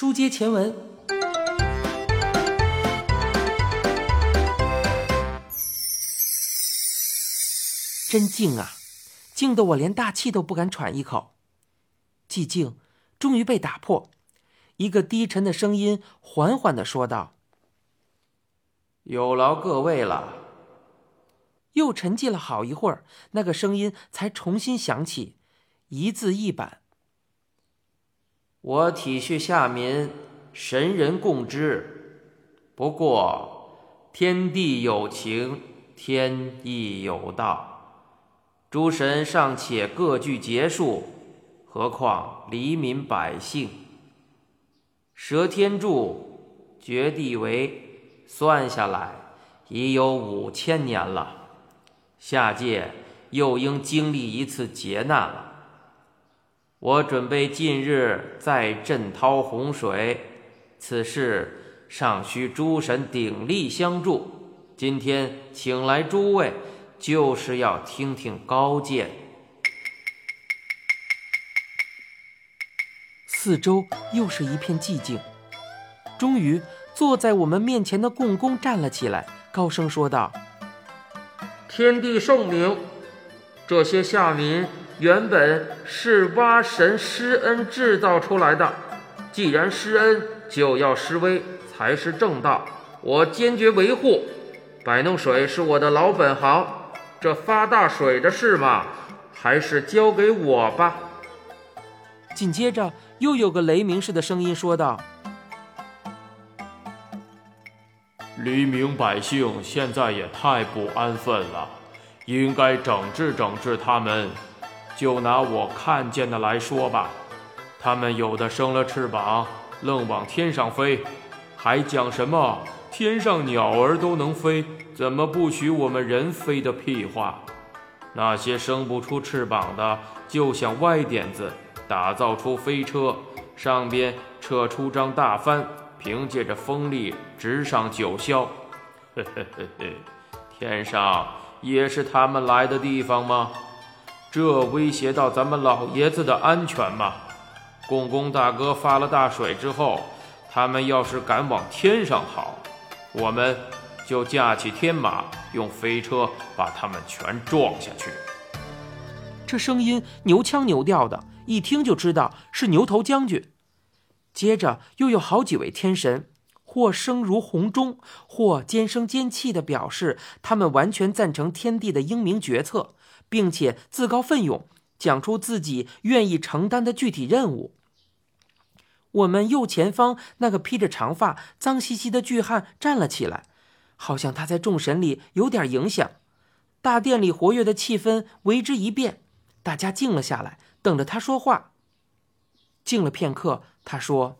书接前文，真静啊，静得我连大气都不敢喘一口。寂静终于被打破，一个低沉的声音缓缓的说道：“有劳各位了。”又沉寂了好一会儿，那个声音才重新响起，一字一板：“我体恤下民，神人共知。不过天地有情，天亦有道。诸神尚且各具结束，何况黎民百姓？蛇天柱，绝地围，算下来已有五千年了。”下界又应经历一次劫难了。我准备近日再震涛洪水，此事尚需诸神鼎力相助。今天请来诸位，就是要听听高见。四周又是一片寂静。终于，坐在我们面前的共工站了起来，高声说道。天地圣明，这些下民原本是蛙神施恩制造出来的。既然施恩，就要施威，才是正道。我坚决维护。摆弄水是我的老本行，这发大水的事嘛，还是交给我吧。紧接着，又有个雷鸣似的声音说道。黎民百姓现在也太不安分了，应该整治整治他们。就拿我看见的来说吧，他们有的生了翅膀，愣往天上飞，还讲什么天上鸟儿都能飞，怎么不许我们人飞的屁话。那些生不出翅膀的，就想歪点子，打造出飞车，上边扯出张大帆。凭借着风力直上九霄，嘿嘿嘿嘿，天上也是他们来的地方吗？这威胁到咱们老爷子的安全吗？共工大哥发了大水之后，他们要是敢往天上跑，我们就架起天马，用飞车把他们全撞下去。这声音牛腔牛调的，一听就知道是牛头将军。接着又有好几位天神，或声如洪钟，或尖声尖气的表示他们完全赞成天帝的英明决策，并且自告奋勇讲出自己愿意承担的具体任务。我们右前方那个披着长发、脏兮兮的巨汉站了起来，好像他在众神里有点影响。大殿里活跃的气氛为之一变，大家静了下来，等着他说话。静了片刻。他说：“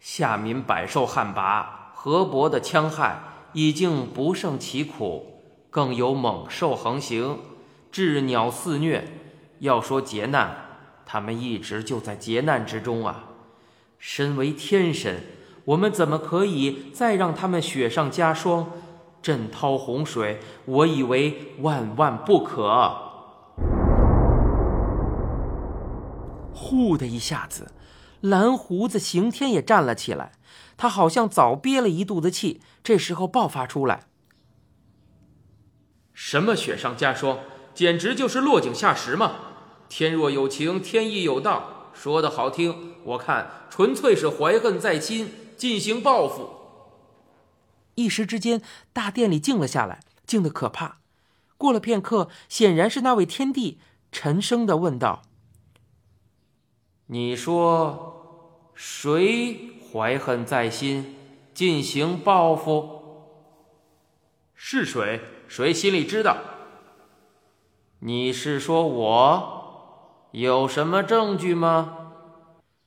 下民百受旱魃、河伯的戕害，已经不胜其苦，更有猛兽横行，鸷鸟肆虐。要说劫难，他们一直就在劫难之中啊！身为天神，我们怎么可以再让他们雪上加霜，震涛洪水？我以为万万不可。”呼的一下子，蓝胡子刑天也站了起来。他好像早憋了一肚子气，这时候爆发出来：“什么雪上加霜，简直就是落井下石嘛！天若有情，天亦有道，说的好听，我看纯粹是怀恨在心，进行报复。”一时之间，大殿里静了下来，静得可怕。过了片刻，显然是那位天帝沉声的问道。你说谁怀恨在心，进行报复？是谁？谁心里知道？你是说我？有什么证据吗？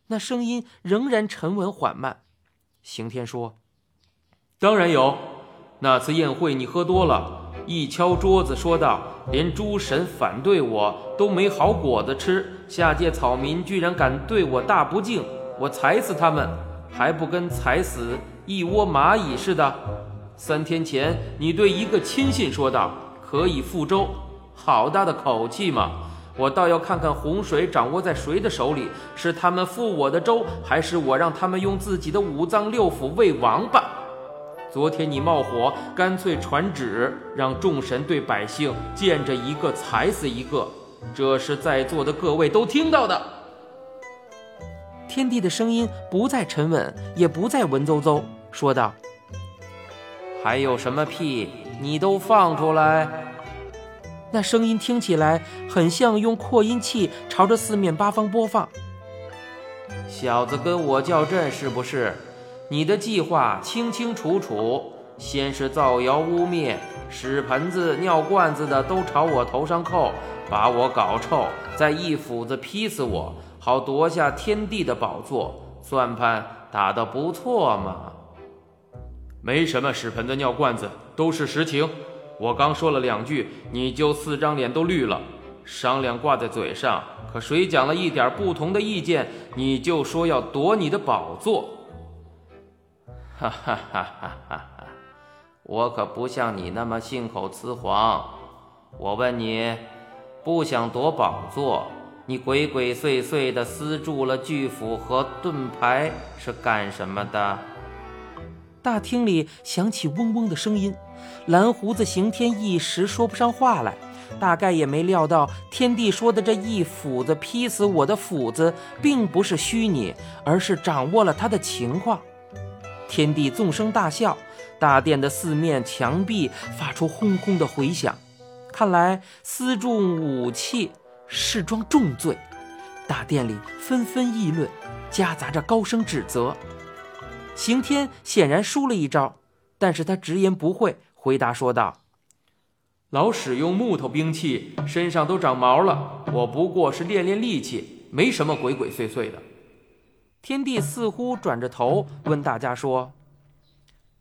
那声音仍然沉稳缓慢。刑天说：“当然有。那次宴会你喝多了，一敲桌子说道。”连诸神反对我都没好果子吃，下界草民居然敢对我大不敬，我踩死他们，还不跟踩死一窝蚂蚁似的？三天前你对一个亲信说道可以覆舟，好大的口气嘛！我倒要看看洪水掌握在谁的手里，是他们覆我的州，还是我让他们用自己的五脏六腑喂王八？昨天你冒火，干脆传旨，让众神对百姓见着一个踩死一个，这是在座的各位都听到的。天帝的声音不再沉稳，也不再文绉绉，说道：“还有什么屁，你都放出来。”那声音听起来很像用扩音器朝着四面八方播放。小子，跟我较真是不是？你的计划清清楚楚，先是造谣污蔑，屎盆子、尿罐子的都朝我头上扣，把我搞臭，再一斧子劈死我，好夺下天地的宝座。算盘打得不错嘛。没什么屎盆子、尿罐子，都是实情。我刚说了两句，你就四张脸都绿了。商量挂在嘴上，可谁讲了一点不同的意见，你就说要夺你的宝座。哈哈哈哈哈哈！我可不像你那么信口雌黄。我问你，不想夺宝座，你鬼鬼祟祟的私铸了巨斧和盾牌是干什么的？大厅里响起嗡嗡的声音，蓝胡子刑天一时说不上话来，大概也没料到天帝说的这一斧子劈死我的斧子，并不是虚拟，而是掌握了他的情况。天帝纵声大笑，大殿的四面墙壁发出轰轰的回响。看来私重武器是桩重罪，大殿里纷纷议论，夹杂着高声指责。刑天显然输了一招，但是他直言不讳，回答说道：“老使用木头兵器，身上都长毛了，我不过是练练力气，没什么鬼鬼祟祟的。”天帝似乎转着头问大家说：“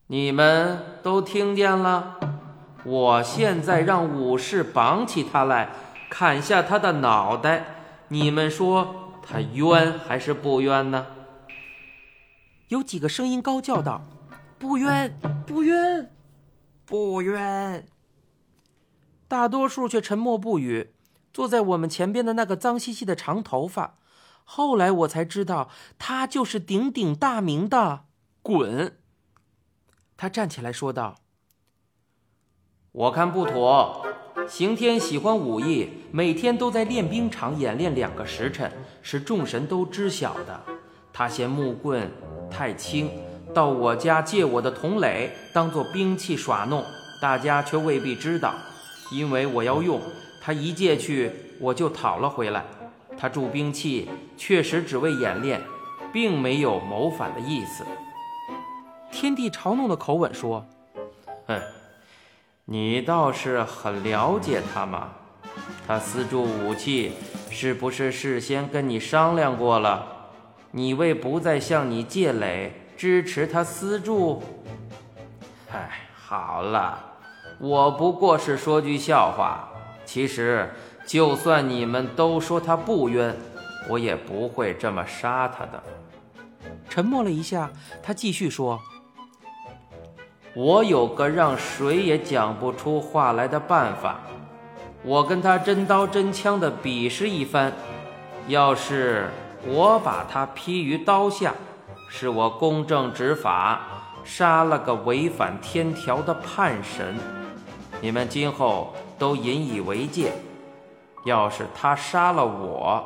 你们都听见了？我现在让武士绑起他来，砍下他的脑袋。你们说他冤还是不冤呢？”有几个声音高叫道：“不冤，不冤，不冤！”大多数却沉默不语。坐在我们前边的那个脏兮兮的长头发。后来我才知道，他就是鼎鼎大名的滚。他站起来说道：“我看不妥。刑天喜欢武艺，每天都在练兵场演练两个时辰，是众神都知晓的。他嫌木棍太轻，到我家借我的铜垒当做兵器耍弄，大家却未必知道，因为我要用，他一借去我就讨了回来。”他铸兵器确实只为演练，并没有谋反的意思。天帝嘲弄的口吻说：“哼，你倒是很了解他嘛。他私铸武器，是不是事先跟你商量过了？你为不再向你借垒，支持他私铸？哎，好了，我不过是说句笑话。其实……”就算你们都说他不冤，我也不会这么杀他的。沉默了一下，他继续说：“我有个让谁也讲不出话来的办法，我跟他真刀真枪的比试一番。要是我把他劈于刀下，是我公正执法，杀了个违反天条的叛神，你们今后都引以为戒。”要是他杀了我，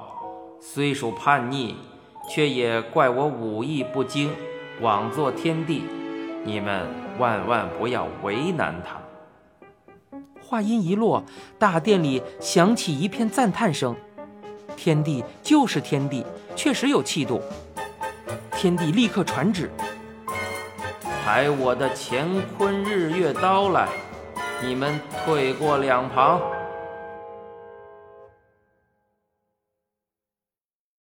虽属叛逆，却也怪我武艺不精，枉做天帝。你们万万不要为难他。话音一落，大殿里响起一片赞叹声。天帝就是天帝，确实有气度。天帝立刻传旨：抬我的乾坤日月刀来，你们退过两旁。